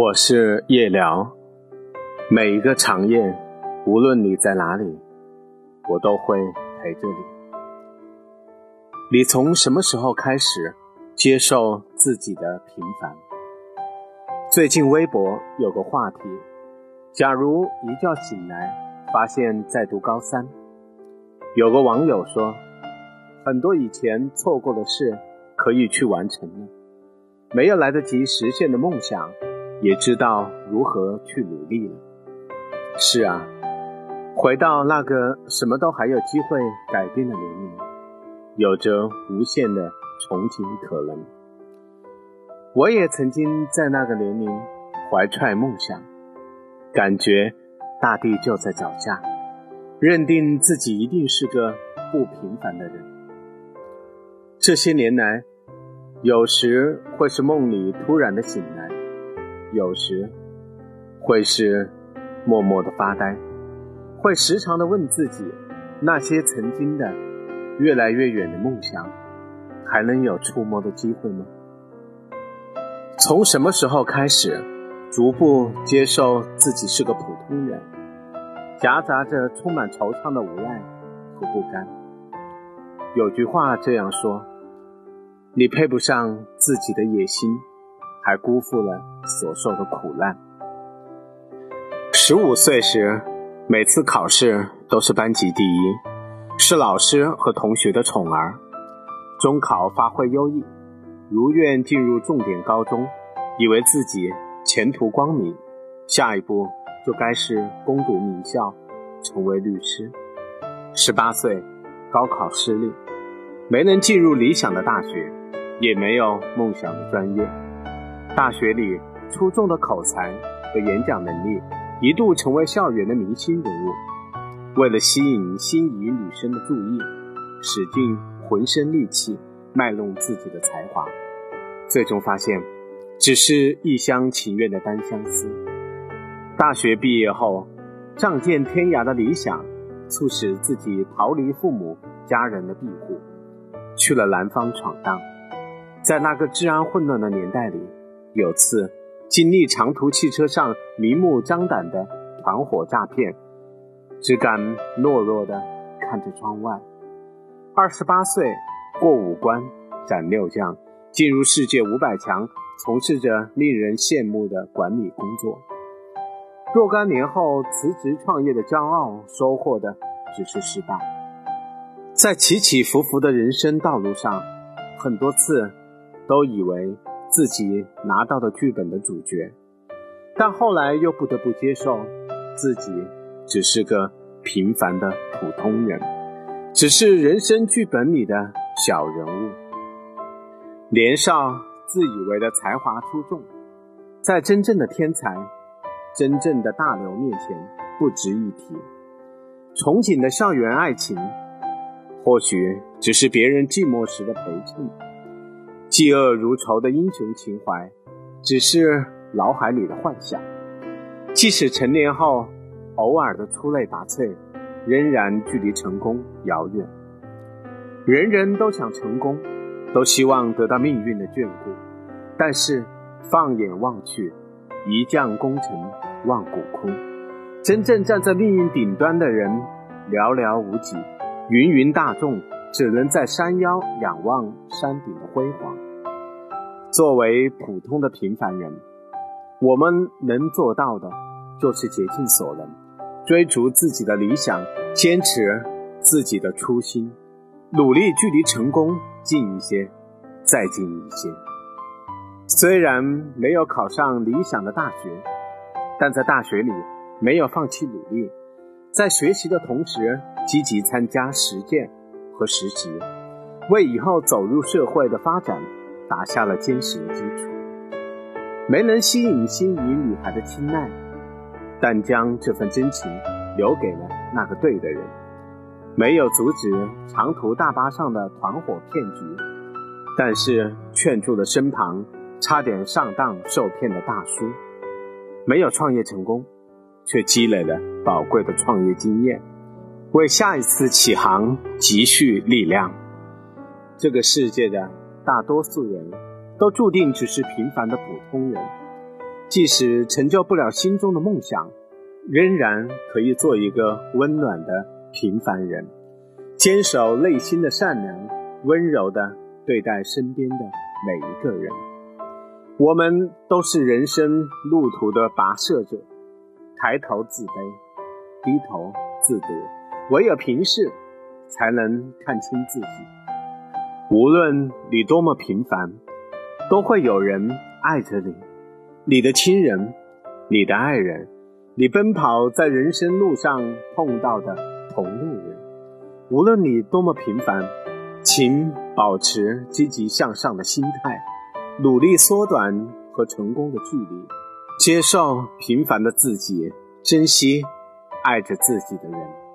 我是夜聊，每一个长夜，无论你在哪里，我都会陪着你。你从什么时候开始接受自己的平凡？最近微博有个话题：假如一觉醒来发现在读高三，有个网友说，很多以前错过的事可以去完成了，没有来得及实现的梦想。也知道如何去努力了。是啊，回到那个什么都还有机会改变的年龄，有着无限的憧憬可能。我也曾经在那个年龄怀揣梦想，感觉大地就在脚下，认定自己一定是个不平凡的人。这些年来，有时会是梦里突然的醒来。有时会是默默的发呆，会时常的问自己：那些曾经的越来越远的梦想，还能有触摸的机会吗？从什么时候开始，逐步接受自己是个普通人，夹杂着充满惆怅的无奈和不甘？有句话这样说：你配不上自己的野心。还辜负了所受的苦难。十五岁时，每次考试都是班级第一，是老师和同学的宠儿。中考发挥优异，如愿进入重点高中，以为自己前途光明，下一步就该是攻读名校，成为律师。十八岁，高考失利，没能进入理想的大学，也没有梦想的专业。大学里出众的口才和演讲能力，一度成为校园的明星人物。为了吸引心仪女生的注意，使尽浑身力气卖弄自己的才华，最终发现只是一厢情愿的单相思。大学毕业后，仗剑天涯的理想，促使自己逃离父母家人的庇护，去了南方闯荡。在那个治安混乱的年代里。有次经历长途汽车上明目张胆的团伙诈骗，只敢懦弱的看着窗外。二十八岁过五关斩六将，进入世界五百强，从事着令人羡慕的管理工作。若干年后辞职创业的骄傲，收获的只是失败。在起起伏伏的人生道路上，很多次都以为。自己拿到的剧本的主角，但后来又不得不接受自己只是个平凡的普通人，只是人生剧本里的小人物。年少自以为的才华出众，在真正的天才、真正的大流面前不值一提。憧憬的校园爱情，或许只是别人寂寞时的陪衬。嫉恶如仇的英雄情怀，只是脑海里的幻想。即使成年后，偶尔的出类拔萃，仍然距离成功遥远。人人都想成功，都希望得到命运的眷顾，但是放眼望去，一将功成万骨空。真正站在命运顶端的人寥寥无几，芸芸大众只能在山腰仰望山顶的辉煌。作为普通的平凡人，我们能做到的，就是竭尽所能，追逐自己的理想，坚持自己的初心，努力距离成功近一些，再近一些。虽然没有考上理想的大学，但在大学里没有放弃努力，在学习的同时积极参加实践和实习，为以后走入社会的发展。打下了坚实的基础，没能吸引心仪女孩的青睐，但将这份真情留给了那个对的人，没有阻止长途大巴上的团伙骗局，但是劝住了身旁差点上当受骗的大叔，没有创业成功，却积累了宝贵的创业经验，为下一次起航积蓄力量。这个世界的。大多数人都注定只是平凡的普通人，即使成就不了心中的梦想，仍然可以做一个温暖的平凡人，坚守内心的善良，温柔的对待身边的每一个人。我们都是人生路途的跋涉者，抬头自卑，低头自得，唯有平视，才能看清自己。无论你多么平凡，都会有人爱着你。你的亲人，你的爱人，你奔跑在人生路上碰到的同路人，无论你多么平凡，请保持积极向上的心态，努力缩短和成功的距离，接受平凡的自己，珍惜爱着自己的人。